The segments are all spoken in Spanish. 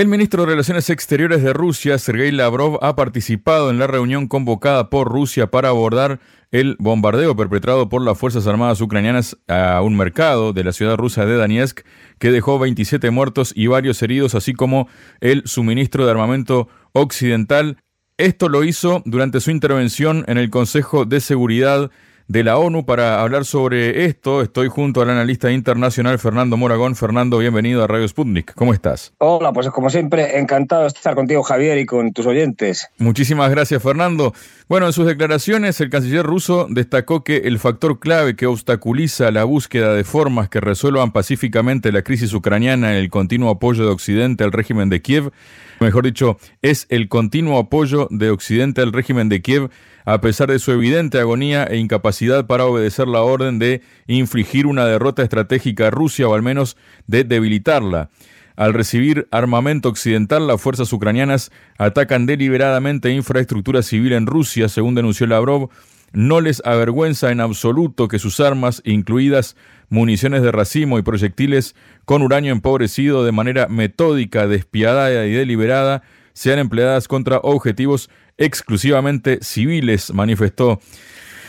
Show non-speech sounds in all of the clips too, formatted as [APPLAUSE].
El ministro de Relaciones Exteriores de Rusia, Sergei Lavrov, ha participado en la reunión convocada por Rusia para abordar el bombardeo perpetrado por las Fuerzas Armadas ucranianas a un mercado de la ciudad rusa de Donetsk, que dejó 27 muertos y varios heridos, así como el suministro de armamento occidental. Esto lo hizo durante su intervención en el Consejo de Seguridad de la ONU para hablar sobre esto. Estoy junto al analista internacional Fernando Moragón. Fernando, bienvenido a Radio Sputnik. ¿Cómo estás? Hola, pues como siempre, encantado de estar contigo, Javier, y con tus oyentes. Muchísimas gracias, Fernando. Bueno, en sus declaraciones, el canciller ruso destacó que el factor clave que obstaculiza la búsqueda de formas que resuelvan pacíficamente la crisis ucraniana en el continuo apoyo de Occidente al régimen de Kiev, mejor dicho, es el continuo apoyo de Occidente al régimen de Kiev a pesar de su evidente agonía e incapacidad para obedecer la orden de infligir una derrota estratégica a Rusia o al menos de debilitarla. Al recibir armamento occidental, las fuerzas ucranianas atacan deliberadamente infraestructura civil en Rusia, según denunció Lavrov. No les avergüenza en absoluto que sus armas, incluidas municiones de racimo y proyectiles con uranio empobrecido de manera metódica, despiadada y deliberada, sean empleadas contra objetivos exclusivamente civiles, manifestó.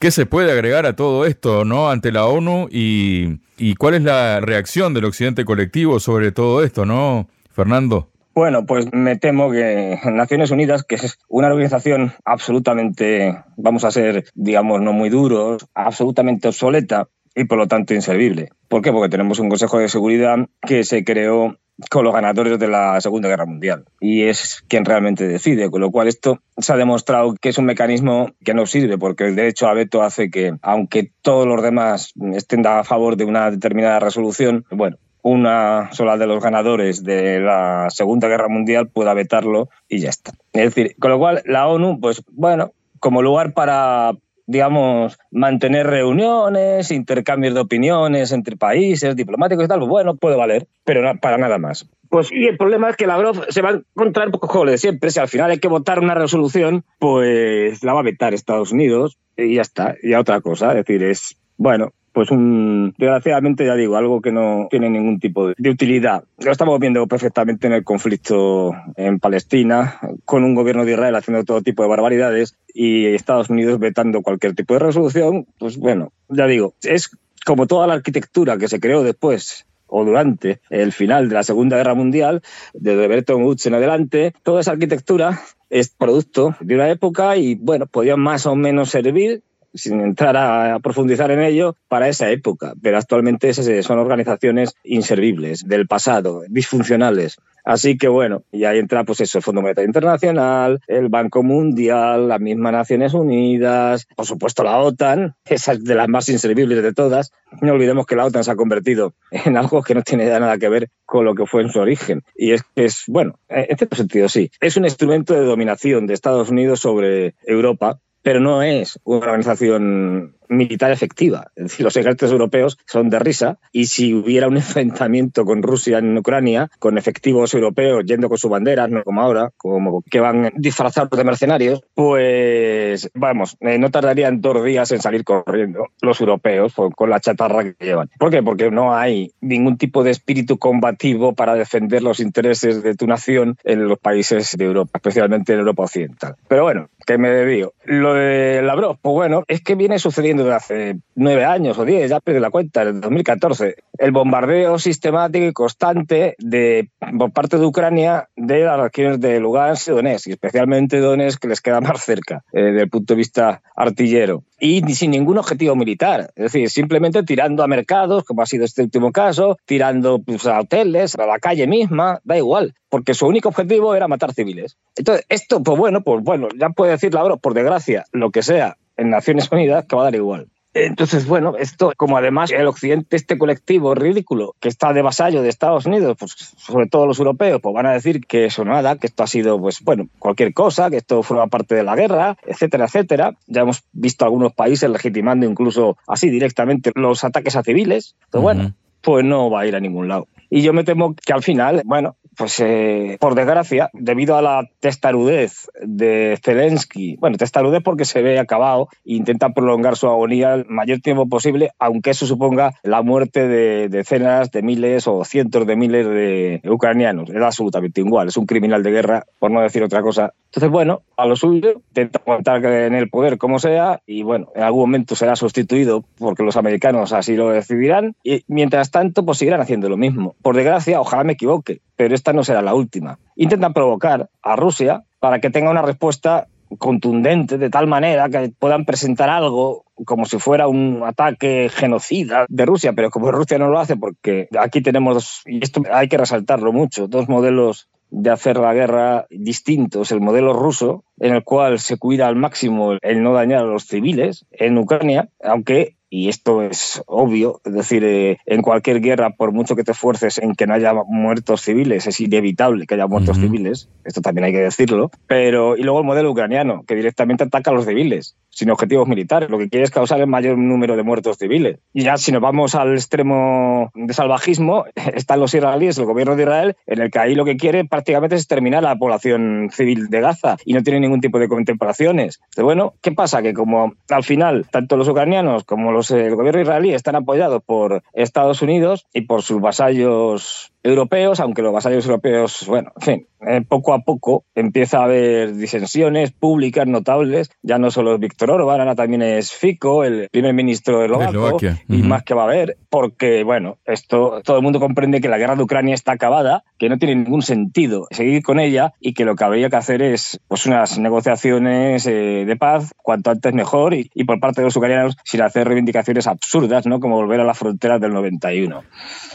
¿Qué se puede agregar a todo esto no ante la ONU y, y cuál es la reacción del occidente colectivo sobre todo esto, no, Fernando? Bueno, pues me temo que Naciones Unidas, que es una organización absolutamente, vamos a ser, digamos, no muy duros, absolutamente obsoleta y por lo tanto inservible. ¿Por qué? Porque tenemos un Consejo de Seguridad que se creó con los ganadores de la Segunda Guerra Mundial. Y es quien realmente decide, con lo cual esto se ha demostrado que es un mecanismo que no sirve, porque el derecho a veto hace que, aunque todos los demás estén a favor de una determinada resolución, bueno, una sola de los ganadores de la Segunda Guerra Mundial pueda vetarlo y ya está. Es decir, con lo cual la ONU, pues bueno, como lugar para digamos, mantener reuniones, intercambios de opiniones entre países, diplomáticos y tal, pues bueno, puede valer, pero para nada más. Pues y el problema es que Lavrov se va a encontrar poco de siempre. Si al final hay que votar una resolución, pues la va a vetar Estados Unidos y ya está, y a otra cosa. Es decir, es, bueno, pues un, desgraciadamente ya digo, algo que no tiene ningún tipo de, utilidad. Lo estamos viendo perfectamente en el conflicto en Palestina, con un gobierno de Israel haciendo todo tipo de barbaridades y Estados Unidos vetando cualquier tipo de resolución, pues bueno, ya digo, es como toda la arquitectura que se creó después o durante el final de la Segunda Guerra Mundial, desde Bretton Woods en adelante, toda esa arquitectura es producto de una época y, bueno, podía más o menos servir sin entrar a profundizar en ello, para esa época. Pero actualmente son organizaciones inservibles, del pasado, disfuncionales. Así que bueno, y ahí entra pues eso, el Fondo Monetario Internacional, el Banco Mundial, las mismas Naciones Unidas, por supuesto la OTAN, [LAUGHS] esa es de las más inservibles de todas. No olvidemos que la OTAN se ha convertido [LAUGHS] en algo que no tiene nada que ver con lo que fue en su origen. Y es que es, bueno, en cierto sentido sí, es un instrumento de dominación de Estados Unidos sobre Europa pero no es una organización militar efectiva. Es decir, los ejércitos europeos son de risa y si hubiera un [LAUGHS] enfrentamiento con Rusia en Ucrania, con efectivos europeos yendo con sus banderas, no como ahora, como que van disfrazados de mercenarios, pues vamos, eh, no tardarían dos días en salir corriendo los europeos con la chatarra que llevan. ¿Por qué? Porque no hay ningún tipo de espíritu combativo para defender los intereses de tu nación en los países de Europa, especialmente en Europa Occidental. Pero bueno, que me desvío. Lo de Lavrov, pues bueno, es que viene sucediendo de hace nueve años o diez, ya perdí la cuenta, en 2014. El bombardeo sistemático y constante de, por parte de Ucrania de las regiones de Lugansk y Donetsk, y especialmente Donetsk, que les queda más cerca eh, desde el punto de vista artillero. Y sin ningún objetivo militar, es decir, simplemente tirando a mercados, como ha sido este último caso, tirando pues, a hoteles, a la calle misma, da igual, porque su único objetivo era matar civiles. Entonces, esto, pues bueno, pues bueno, ya puede decir la por desgracia, lo que sea, en Naciones Unidas que va a dar igual. Entonces, bueno, esto, como además el occidente, este colectivo ridículo que está de vasallo de Estados Unidos, pues sobre todo los europeos, pues van a decir que eso nada, que esto ha sido, pues bueno, cualquier cosa, que esto forma parte de la guerra, etcétera, etcétera. Ya hemos visto algunos países legitimando incluso así directamente los ataques a civiles. Pero bueno, pues no va a ir a ningún lado. Y yo me temo que al final, bueno, pues eh, por desgracia, debido a la testarudez de Zelensky, bueno, testarudez porque se ve acabado e intenta prolongar su agonía el mayor tiempo posible, aunque eso suponga la muerte de decenas de miles o cientos de miles de ucranianos. Da absolutamente igual, es un criminal de guerra, por no decir otra cosa. Entonces, bueno, a lo suyo, intenta aguantar en el poder como sea y, bueno, en algún momento será sustituido porque los americanos así lo decidirán y mientras tanto, pues seguirán haciendo lo mismo. Por desgracia, ojalá me equivoque, pero esta no será la última. Intentan provocar a Rusia para que tenga una respuesta contundente de tal manera que puedan presentar algo como si fuera un ataque genocida de Rusia, pero como Rusia no lo hace porque aquí tenemos, y esto hay que resaltarlo mucho, dos modelos de hacer la guerra distintos, el modelo ruso, en el cual se cuida al máximo el no dañar a los civiles en Ucrania, aunque y esto es obvio, es decir, eh, en cualquier guerra, por mucho que te esfuerces en que no haya muertos civiles, es inevitable que haya muertos civiles, esto también hay que decirlo, pero y luego el modelo ucraniano, que directamente ataca a los civiles, sin objetivos militares, lo que quiere es causar el mayor número de muertos civiles. Y ya si nos vamos al extremo de salvajismo, [LAUGHS] están los israelíes, el gobierno de Israel, en el que ahí lo que quiere prácticamente es exterminar a la población civil de Gaza y no tiene ningún tipo de contemplaciones. Bueno, ¿qué pasa? Que como al final tanto los ucranianos como los el gobierno israelí están apoyados por Estados Unidos y por sus vasallos europeos, aunque los vasallos europeos, bueno, en fin, eh, poco a poco empieza a haber disensiones públicas notables, ya no solo es Víctor Orbán, ahora también es Fico, el primer ministro de Eslovaquia, y más que va a haber, porque, bueno, esto todo el mundo comprende que la guerra de Ucrania está acabada, que no tiene ningún sentido seguir con ella y que lo que habría que hacer es pues unas negociaciones eh, de paz cuanto antes mejor y, y, por parte de los ucranianos sin hacer reivindicaciones absurdas, ¿no? Como volver a las fronteras del 91.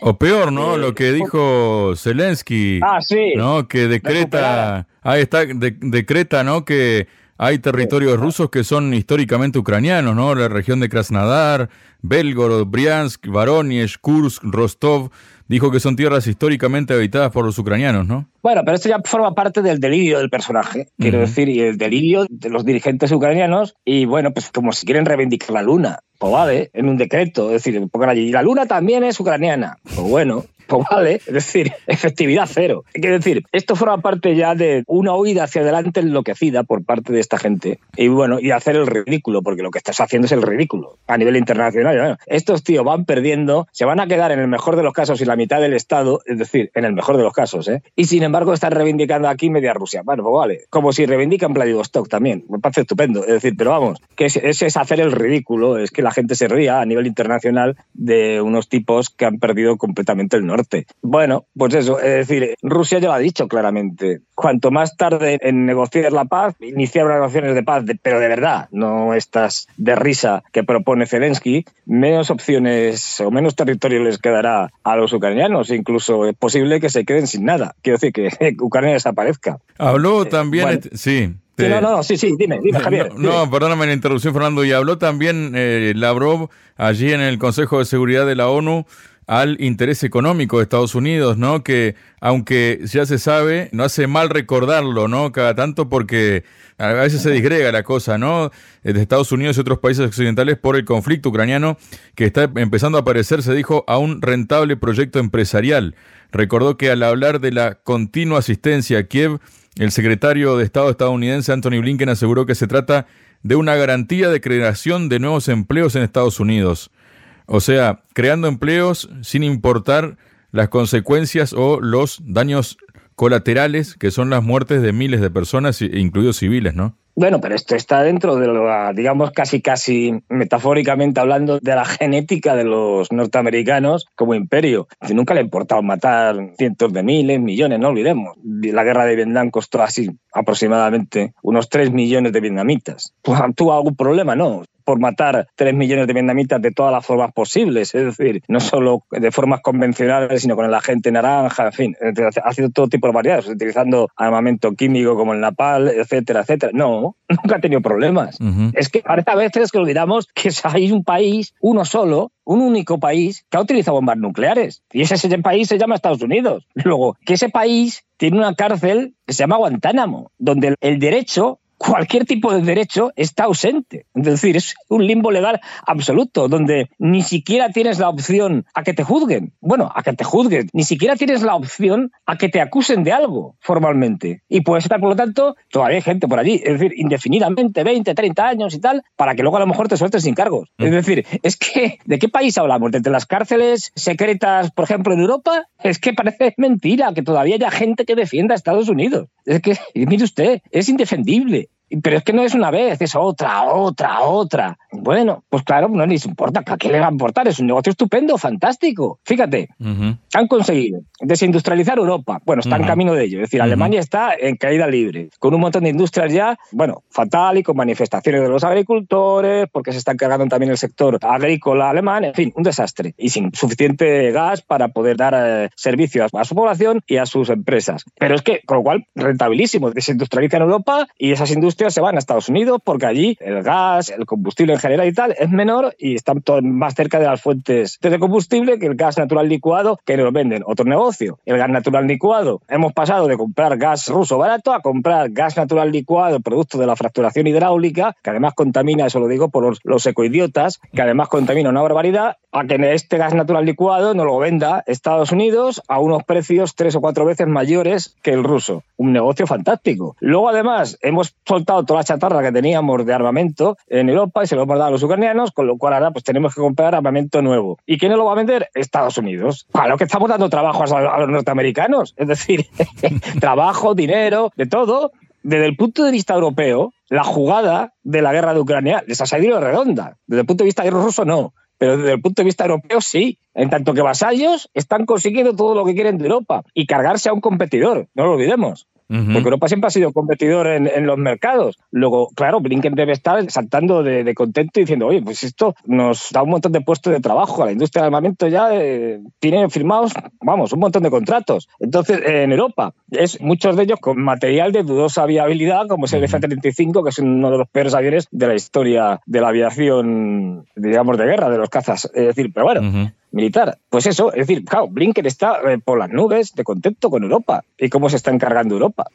O peor, ¿no? Eh, lo que dijo Zelensky. Ah, sí. ¿No? Que decreta. Ahí está, decreta, ¿no? Que hay territorios rusos que son históricamente ucranianos, ¿no? La región de Krasnodar, Belgorod, Briansk, Voronezh, Kursk, Rostov. Dijo que son tierras históricamente habitadas por los ucranianos, ¿no? Bueno, pero esto ya forma parte del delirio del personaje, quiero decir, y el delirio de los dirigentes ucranianos. Y bueno, pues como si quieren reivindicar la luna, pues vale, en un decreto, es decir, pongan allí, la luna también es ucraniana. Pues bueno, pues vale, es decir, [LAUGHS] efectividad cero. Quiero decir, esto forma parte ya de una huida hacia adelante enloquecida por parte de esta gente. Y bueno, y hacer el ridículo, porque lo que estás haciendo es el ridículo a nivel internacional. estos tíos van perdiendo, se van a quedar en el mejor de los casos y la mitad del Estado, es decir, en el mejor de los casos, ¿eh? Y sin embargo están reivindicando aquí media Rusia. Bueno, pues vale, como si reivindican Vladivostok también. Me parece estupendo. Es decir, pero vamos, que ese es hacer el ridículo, es que la gente se ría a nivel internacional de unos tipos que han perdido completamente el norte. Bueno, pues eso, es decir, Rusia ya lo ha dicho claramente. Cuanto más tarde en negociar la paz, iniciar unas negociaciones de paz, pero de verdad, no estas de risa que propone Zelensky, menos opciones o menos territorio les quedará a los ucranianos. Incluso es posible que se queden sin nada. Quiero decir que [LAUGHS] Ucrania desaparezca. Habló eh, también, este, sí, no, no, sí, sí, dime, dime, [LAUGHS] Javier. No, perdóname la interrupción, Fernando. Y habló también eh, Lavrov allí en el Consejo de Seguridad de la ONU al interés económico de Estados Unidos, ¿no? Que aunque ya se sabe, no hace mal recordarlo, ¿no? Cada tanto porque a veces se disgrega la cosa, ¿no? Eh, de Estados Unidos y otros países occidentales por el conflicto ucraniano que está empezando a aparecer, se dijo, a un rentable proyecto empresarial. Recordó que al hablar de la continua asistencia a Kiev, el secretario de Estado estadounidense Anthony Blinken aseguró que se trata de una garantía de creación de nuevos empleos en Estados Unidos. O sea, creando empleos sin importar las consecuencias o los daños colaterales que son las muertes de miles de personas, incluidos civiles, ¿no? Bueno, pero esto está dentro de lo, digamos, casi, casi metafóricamente hablando de la genética de los norteamericanos como imperio. Nunca le ha importado matar cientos de miles, millones, no olvidemos. La guerra de Vietnam costó así aproximadamente unos 3 millones de vietnamitas. ¿Tuvo algún problema? No por matar 3 millones de vietnamitas de todas las formas posibles, es decir, no solo de formas convencionales, sino con el agente naranja, en fin, ha sido todo tipo de variedades, utilizando armamento químico como el napal, etcétera, etcétera. No, [LAUGHS] nunca ha tenido problemas. Es que parece a veces que olvidamos que [LAUGHS] hay un país, uno solo, un único país que ha utilizado bombas nucleares. Y ese, ese país se llama Estados Unidos. Luego, que ese país tiene una cárcel que se llama Guantánamo, donde el derecho cualquier tipo de derecho está ausente. Es decir, es un limbo legal absoluto, donde ni siquiera tienes la opción a que te juzguen. Bueno, a que te juzguen. Ni siquiera tienes la opción a que te acusen de algo formalmente. Y puedes estar, por lo tanto, todavía hay gente por allí. Es decir, indefinidamente, 20, 30 años y tal, para que luego a lo mejor te sueltes sin cargos. Es decir, es que, ¿de qué país hablamos? ¿De las cárceles secretas, por ejemplo, en Europa? Es que parece mentira que todavía haya gente que defienda a Estados Unidos. Es que, mire usted, es indefendible. Pero es que no es una vez, es otra, otra, otra. Bueno, pues claro, no les importa. ¿A qué le va a importar? Es un negocio estupendo, fantástico. Fíjate, han conseguido desindustrializar Europa. Bueno, está en camino de ello. Es decir, Alemania está en caída libre, con un montón de industrias ya, bueno, fatal y con manifestaciones de los agricultores, porque se está cargando también el sector agrícola alemán. En fin, un desastre. Y sin suficiente gas para poder dar eh, servicios a su población y a sus empresas. Pero es que, con lo cual, rentabilísimo. Desindustrializan Europa y esas industrias se van a Estados Unidos porque allí el gas, el combustible en general y tal es menor y están más cerca de las fuentes de combustible que el gas natural licuado que nos venden. Otro negocio, el gas natural licuado. Hemos pasado de comprar gas ruso barato a comprar gas natural licuado, producto de la fracturación hidráulica, que además contamina, eso lo digo por los, los ecoidiotas, que además contamina una barbaridad, a que este gas natural licuado no lo venda Estados Unidos a unos precios tres o cuatro veces mayores que el ruso. Un negocio fantástico. Luego, además, hemos soltado toda la chatarra que teníamos de armamento en Europa y se lo hemos dado a los ucranianos, con lo cual ahora pues tenemos que comprar armamento nuevo. ¿Y quién lo va a vender? Estados Unidos. A lo que estamos dando trabajo a los norteamericanos. Es decir, [LAUGHS] trabajo, dinero, de todo. Desde el punto de vista europeo, la jugada de la guerra de Ucrania les ha salido redonda. Desde el punto de vista ruso, no pero desde el punto de vista europeo sí. En tanto que vasallos están consiguiendo todo lo que quieren de Europa y cargarse a un competidor, no lo olvidemos. Porque Europa siempre ha sido competidor en, los mercados. Luego, claro, Blinken debe estar saltando de, contento y diciendo, oye, pues esto nos da un montón de puestos de trabajo. La industria del armamento ya eh, tiene firmados, vamos, un montón de contratos. Entonces, en Europa, es muchos de ellos con material de dudosa viabilidad, como es el F-35, que es uno de los peores aviones de la historia de la aviación, digamos, de guerra, de los cazas. Es decir, pero bueno, militar. Pues eso, es decir, claro, Blinken está eh, por las nubes de contento con Europa y cómo se está encargando Europa.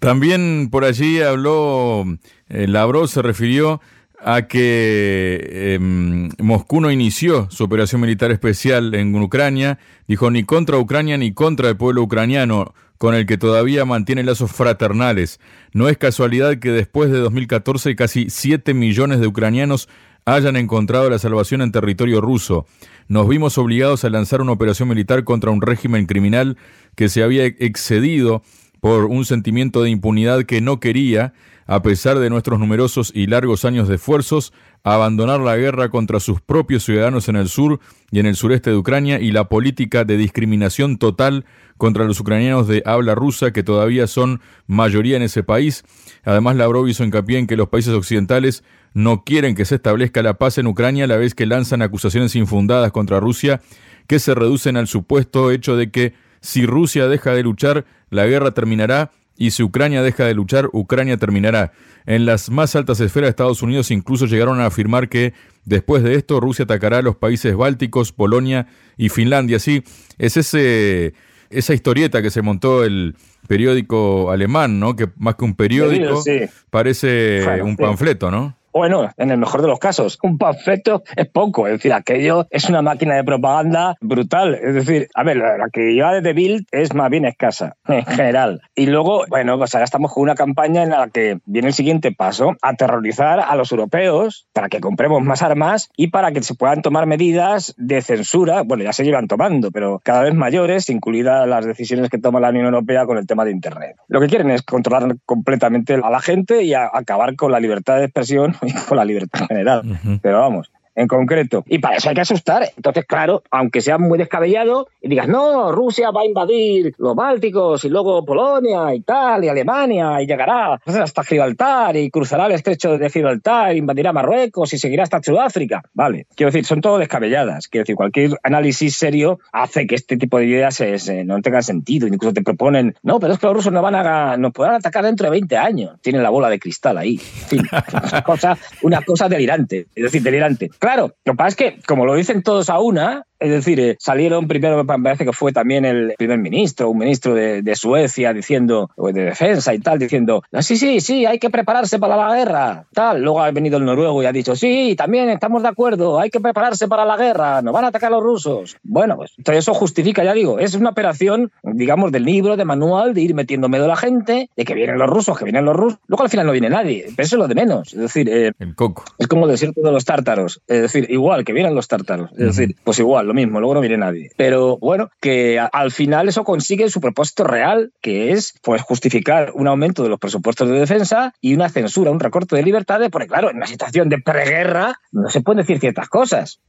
También por allí habló, eh, Lavrov se refirió a que em, Moscú no inició su operación militar especial en Ucrania, dijo ni contra Ucrania ni contra el pueblo ucraniano, con el que todavía mantiene lazos fraternales. No es casualidad que después de 2014 casi 7 millones de ucranianos hayan encontrado la salvación en territorio ruso. Nos vimos obligados a lanzar una operación militar contra un régimen criminal que se había excedido por un sentimiento de impunidad que no quería, a pesar de nuestros numerosos y largos años de esfuerzos, abandonar la guerra contra sus propios ciudadanos en el sur y en el sureste de Ucrania y la política de discriminación total contra los ucranianos de habla rusa que todavía son mayoría en ese país. Además, Lavrov hizo hincapié en que los países occidentales no quieren que se establezca la paz en Ucrania a la vez que lanzan acusaciones infundadas contra Rusia que se reducen al supuesto hecho de que si Rusia deja de luchar, la guerra terminará y si Ucrania deja de luchar, Ucrania terminará. En las más altas esferas de Estados Unidos incluso llegaron a afirmar que después de esto Rusia atacará a los países bálticos, Polonia y Finlandia. Sí, es ese, esa historieta que se montó el periódico alemán, ¿no? Que más que un periódico parece un panfleto, ¿no? Bueno, en el mejor de los casos, un panfleto es poco, es decir, aquello es una máquina de propaganda brutal. Es decir, a ver, la que lleva de Bild es más bien escasa, en general. Y luego, bueno, pues ahora estamos con una campaña en la que viene el siguiente paso, aterrorizar a los europeos para que compremos más armas y para que se puedan tomar medidas de censura, bueno, ya se llevan tomando, pero cada vez mayores, incluidas las decisiones que toma la Unión Europea con el tema de Internet. Lo que quieren es controlar completamente a la gente y acabar con la libertad de expresión [LAUGHS] con la libertad general. Pero vamos, en concreto. Y para eso hay que asustar. Entonces, claro, aunque sea muy descabellado y digas, no, Rusia va a invadir los Bálticos y luego Polonia y tal, y Alemania, y llegará hasta Gibraltar y cruzará el estrecho de Gibraltar, invadirá Marruecos y seguirá hasta Sudáfrica. Vale, quiero decir, son todo descabelladas. Quiero decir, cualquier análisis serio hace que este tipo de ideas no tengan sentido. Incluso te proponen, no, pero es que los rusos nos van a nos podrán atacar dentro de 20 años. Tienen la bola de cristal ahí. [LAUGHS] una, cosa, una cosa delirante. Es decir, delirante. Claro, lo que pasa es que, como lo dicen todos a una, es decir, eh, salieron primero, me parece que fue también el primer ministro, un ministro de, Suecia diciendo, de defensa y tal, diciendo, ah, sí, sí, sí, hay que prepararse para la guerra, tal. Luego ha venido el noruego y ha dicho, sí, también estamos de acuerdo, hay que prepararse para la guerra, nos van a atacar los rusos. Bueno, pues eso justifica, ya digo, es una operación, digamos, del libro, de manual, de ir metiendo miedo a la gente, de que vienen los rusos, que vienen los rusos. Luego al final no viene nadie, pero eso es lo de menos. Es decir, eh, el coco. Es como el desierto de los tártaros. Es decir, igual que vienen los tártaros. Es decir, pues igual, mismo, luego no viene nadie. Pero bueno, que al final eso consigue su propósito real, que es pues justificar un aumento de los presupuestos de defensa y una censura, un recorte de libertades, porque claro, en una situación de preguerra no se pueden decir ciertas cosas.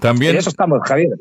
También, en eso estamos, Javier.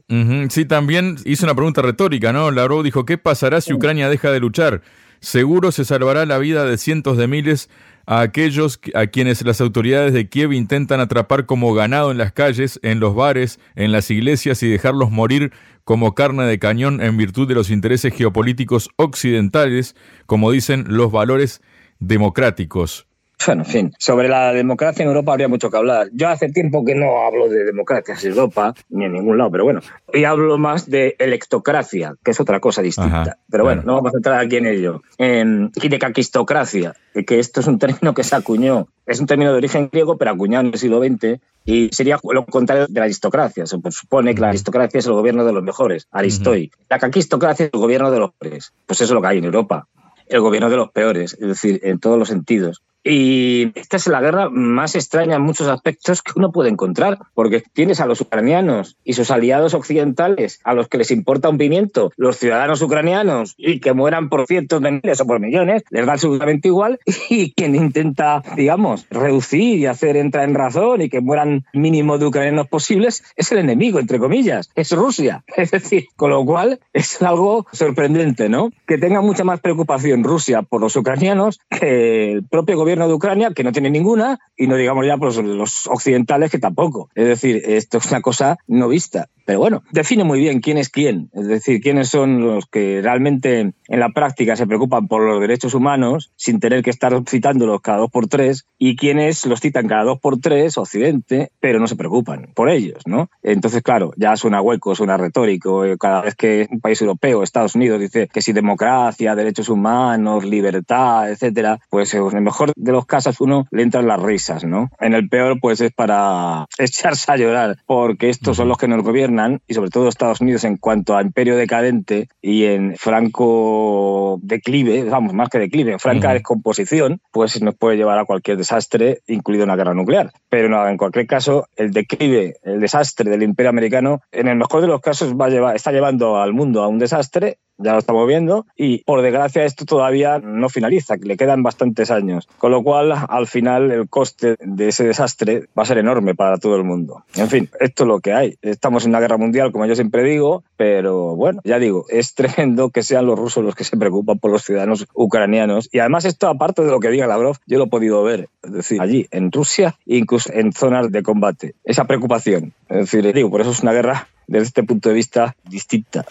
sí, también hizo una pregunta retórica, ¿no? Lavrov dijo, ¿qué pasará si Ucrania deja de luchar? Seguro se salvará la vida de cientos de miles a aquellos a quienes las autoridades de Kiev intentan atrapar como ganado en las calles, en los bares, en las iglesias y dejarlos morir como carne de cañón en virtud de los intereses geopolíticos occidentales, como dicen los valores democráticos. Bueno, en fin, sobre la democracia en Europa habría mucho que hablar. Yo hace tiempo que no hablo de democracia en Europa, ni en ningún lado, pero bueno, y hablo más de electocracia, que es otra cosa distinta. pero bueno, no vamos a entrar aquí en ello. y de caquistocracia, que esto es un término que se acuñó, es un término de origen griego, pero acuñado en el siglo XX, y sería lo contrario de la aristocracia. Se supone que la aristocracia es el gobierno de los mejores, Aristoi. La caquistocracia es el gobierno de los peores. Pues eso es lo que hay en Europa el gobierno de los peores, es decir, en todos los sentidos. Y esta es la guerra más extraña en muchos aspectos que uno puede encontrar, porque tienes a los ucranianos y sus aliados occidentales, a los que les importa un pimiento, los ciudadanos ucranianos, y que mueran por cientos de miles o por millones, les da absolutamente igual, [LAUGHS] y quien intenta, digamos, reducir y hacer entrar en razón y que mueran mínimo de ucranianos posibles, es el enemigo, entre comillas, es Rusia. [LAUGHS] Es decir, con lo cual es algo sorprendente, ¿no? Que tenga mucha más preocupación Rusia por los ucranianos que el propio gobierno de Ucrania, que no tiene ninguna, y no digamos ya pues, los occidentales, que tampoco. Es decir, esto es una cosa no vista. Pero bueno, define muy bien quién es quién, es decir, quiénes son los que realmente en la práctica se preocupan por los derechos humanos sin tener que estar citándolos cada dos por tres y quiénes los citan cada dos por tres, Occidente, pero no se preocupan por ellos, ¿no? Entonces, claro, ya suena hueco, suena retórico. Eh, cada vez que un país europeo, Estados Unidos, dice que si democracia, derechos humanos, libertad, etcétera, pues en el mejor de los casos uno le entran las risas, ¿no? En el peor, pues es para [LAUGHS] echarse a llorar, porque estos son los que nos gobiernan y sobre todo Estados Unidos en cuanto a imperio decadente y en franco declive, vamos, más que declive, en franca descomposición, pues nos puede llevar a cualquier desastre, incluido una guerra nuclear. Pero no, en cualquier caso, el declive, el desastre del imperio americano, en el mejor de los casos va a llevar, está llevando al mundo a un desastre ya lo estamos viendo, y por desgracia esto todavía no finaliza, le quedan bastantes años, con lo cual al final el coste de ese desastre va a ser enorme para todo el mundo. En fin, esto es lo que hay. Estamos en una guerra mundial, como yo siempre digo, pero bueno, ya digo, es tremendo que sean los rusos los que se preocupan por los ciudadanos ucranianos, y además esto aparte de lo que diga Lavrov, yo lo he podido ver, es decir, allí en Rusia, incluso en zonas de combate, esa preocupación. Es decir, digo, por eso es una guerra desde este punto de vista distinta.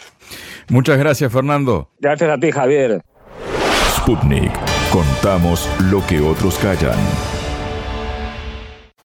Muchas gracias, Fernando. Gracias a ti, Javier. Sputnik. Contamos lo que otros callan.